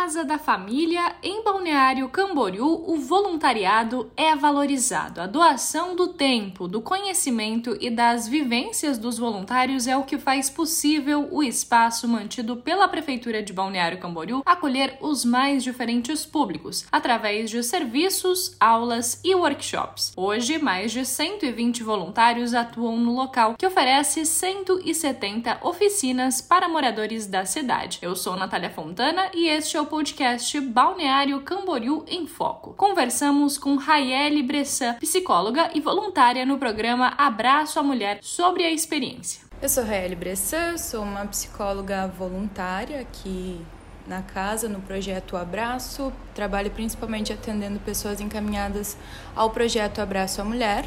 Casa da Família, em Balneário Camboriú, o voluntariado é valorizado. A doação do tempo, do conhecimento e das vivências dos voluntários é o que faz possível o espaço mantido pela Prefeitura de Balneário Camboriú acolher os mais diferentes públicos, através de serviços, aulas e workshops. Hoje, mais de 120 voluntários atuam no local, que oferece 170 oficinas para moradores da cidade. Eu sou Natália Fontana e este é o podcast Balneário Camboriú em Foco. Conversamos com Raiele Bressan, psicóloga e voluntária no programa Abraço à Mulher, sobre a experiência. Eu sou Raiele Bressan, sou uma psicóloga voluntária aqui na casa, no projeto Abraço. Trabalho principalmente atendendo pessoas encaminhadas ao projeto Abraço à Mulher.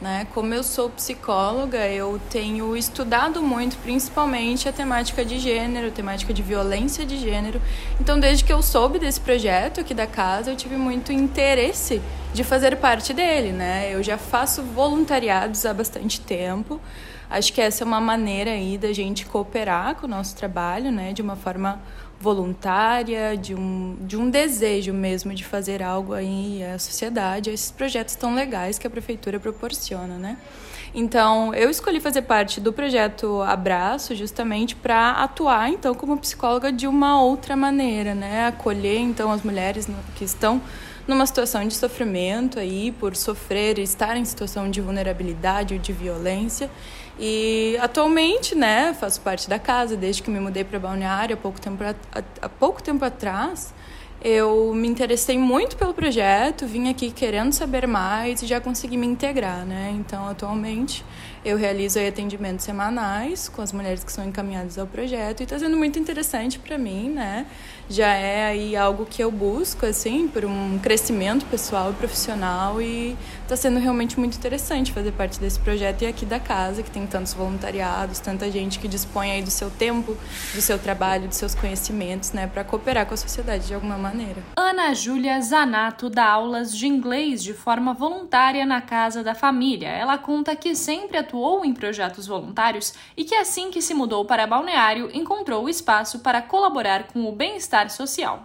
Né? Como eu sou psicóloga, eu tenho estudado muito, principalmente a temática de gênero, temática de violência de gênero. Então, desde que eu soube desse projeto aqui da casa, eu tive muito interesse de fazer parte dele. Né? Eu já faço voluntariados há bastante tempo. Acho que essa é uma maneira aí da gente cooperar com o nosso trabalho, né? de uma forma voluntária, de um, de um desejo mesmo de fazer algo aí à sociedade, esses projetos tão legais que a prefeitura proporciona, né? Então, eu escolhi fazer parte do projeto Abraço justamente para atuar então como psicóloga de uma outra maneira, né? Acolher então as mulheres que estão numa situação de sofrimento aí por sofrer estar em situação de vulnerabilidade ou de violência e atualmente, né, faço parte da casa desde que me mudei para Balneário há pouco tempo, há pouco tempo atrás. Eu me interessei muito pelo projeto, vim aqui querendo saber mais e já consegui me integrar, né? Então, atualmente, eu realizo atendimentos semanais com as mulheres que são encaminhadas ao projeto e está sendo muito interessante para mim, né? Já é aí algo que eu busco, assim, por um crescimento pessoal e profissional e está sendo realmente muito interessante fazer parte desse projeto e aqui da casa, que tem tantos voluntariados, tanta gente que dispõe aí do seu tempo, do seu trabalho, dos seus conhecimentos, né, para cooperar com a sociedade de alguma maneira. Ana Júlia Zanato dá aulas de inglês de forma voluntária na casa da família. Ela conta que sempre atuou em projetos voluntários e que, assim que se mudou para Balneário, encontrou o espaço para colaborar com o bem-estar social.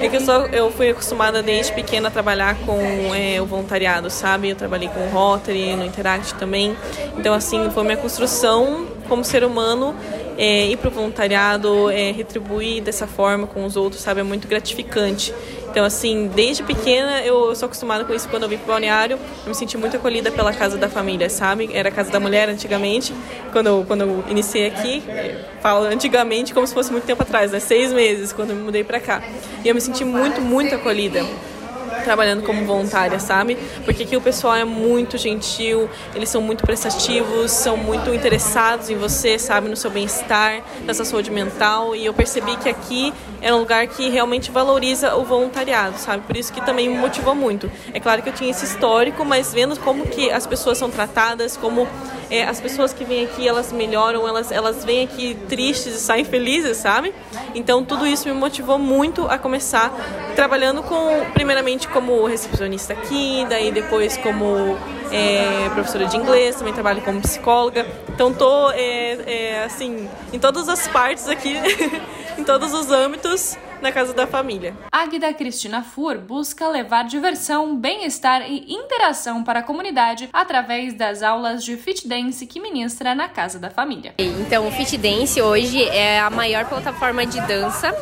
É que eu, sou, eu fui acostumada desde pequena a trabalhar com é, o voluntariado, sabe? Eu trabalhei com o Rotary, no Interact também. Então, assim, foi minha construção como ser humano é, ir para o voluntariado, é, retribuir dessa forma com os outros, sabe? É muito gratificante. Então, assim, desde pequena eu sou acostumada com isso. Quando eu vim pro balneário, eu me senti muito acolhida pela casa da família, sabe? Era a casa da mulher antigamente, quando eu, quando eu iniciei aqui. Falo antigamente como se fosse muito tempo atrás, né? Seis meses, quando eu me mudei pra cá. E eu me senti muito, muito acolhida trabalhando como voluntária, sabe? Porque aqui o pessoal é muito gentil, eles são muito prestativos, são muito interessados em você, sabe? No seu bem-estar, na sua saúde mental. E eu percebi que aqui é um lugar que realmente valoriza o voluntariado, sabe? Por isso que também me motivou muito. É claro que eu tinha esse histórico, mas vendo como que as pessoas são tratadas, como é, as pessoas que vêm aqui, elas melhoram, elas, elas vêm aqui tristes e saem felizes, sabe? Então tudo isso me motivou muito a começar trabalhando com, primeiramente como recepcionista aqui, daí depois como é, professora de inglês, também trabalho como psicóloga. Então tô é, é, assim em todas as partes aqui, em todos os âmbitos na casa da família. Águida Cristina Fur busca levar diversão, bem-estar e interação para a comunidade através das aulas de fit dance que ministra na casa da família. Então, o fit dance hoje é a maior plataforma de dança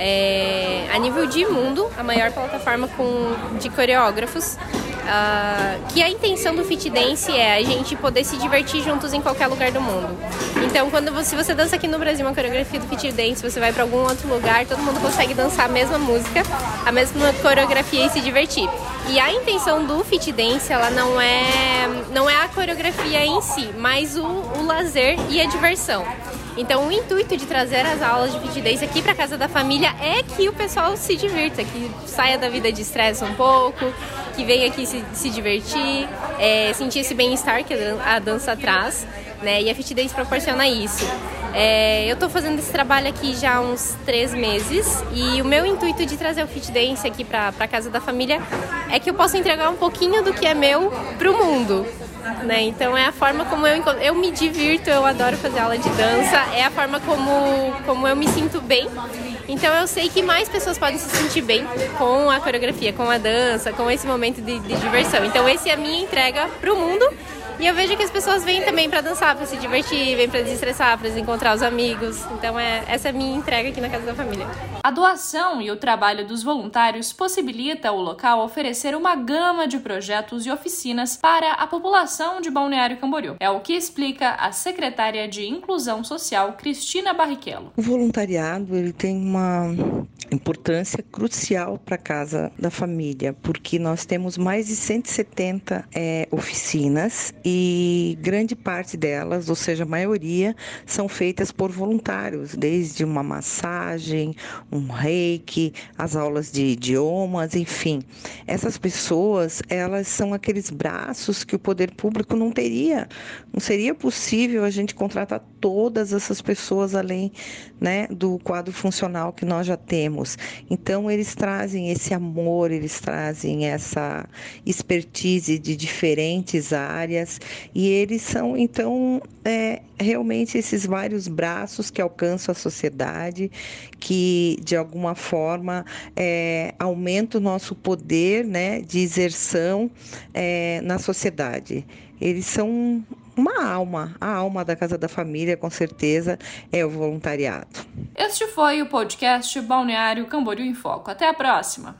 é, a nível de mundo, a maior plataforma com, de coreógrafos. Uh, que a intenção do Fit Dance é a gente poder se divertir juntos em qualquer lugar do mundo. Então, quando você, se você dança aqui no Brasil uma coreografia do Fit Dance, você vai para algum outro lugar, todo mundo consegue dançar a mesma música, a mesma coreografia e se divertir. E a intenção do Fit Dance, ela não é, não é a coreografia em si, mas o, o lazer e a diversão. Então, o intuito de trazer as aulas de fit dance aqui para casa da família é que o pessoal se divirta, que saia da vida de estresse um pouco, que venha aqui se, se divertir, é, sentir esse bem-estar que a dança traz, né? E a fit dance proporciona isso. É, eu estou fazendo esse trabalho aqui já há uns três meses e o meu intuito de trazer o fit dance aqui para a casa da família é que eu possa entregar um pouquinho do que é meu para o mundo. Né? Então é a forma como eu eu me divirto, eu adoro fazer aula de dança, é a forma como, como eu me sinto bem. Então eu sei que mais pessoas podem se sentir bem com a coreografia, com a dança, com esse momento de, de diversão. Então esse é a minha entrega para o mundo e eu vejo que as pessoas vêm também para dançar, para se divertir, vêm para desestressar, para encontrar os amigos. Então é essa é a minha entrega aqui na casa da família. A doação e o trabalho dos voluntários possibilita o local oferecer uma gama de projetos e oficinas para a população de Balneário Camboriú. É o que explica a secretária de Inclusão Social, Cristina Barrichello. O voluntariado ele tem uma importância crucial para a casa da família, porque nós temos mais de 170 é, oficinas e grande parte delas, ou seja, a maioria, são feitas por voluntários, desde uma massagem, um reiki, as aulas de idiomas, enfim. Essas pessoas, elas são aqueles braços que o poder público não teria. Não seria possível a gente contratar todas essas pessoas além né, do quadro funcional que nós já temos. Então, eles trazem esse amor, eles trazem essa expertise de diferentes áreas e eles são, então, é, realmente esses vários braços que alcançam a sociedade, que de alguma forma é, aumenta o nosso poder né, de exerção é, na sociedade. Eles são uma alma, a alma da Casa da Família, com certeza, é o voluntariado. Este foi o podcast Balneário Camboriú em Foco. Até a próxima!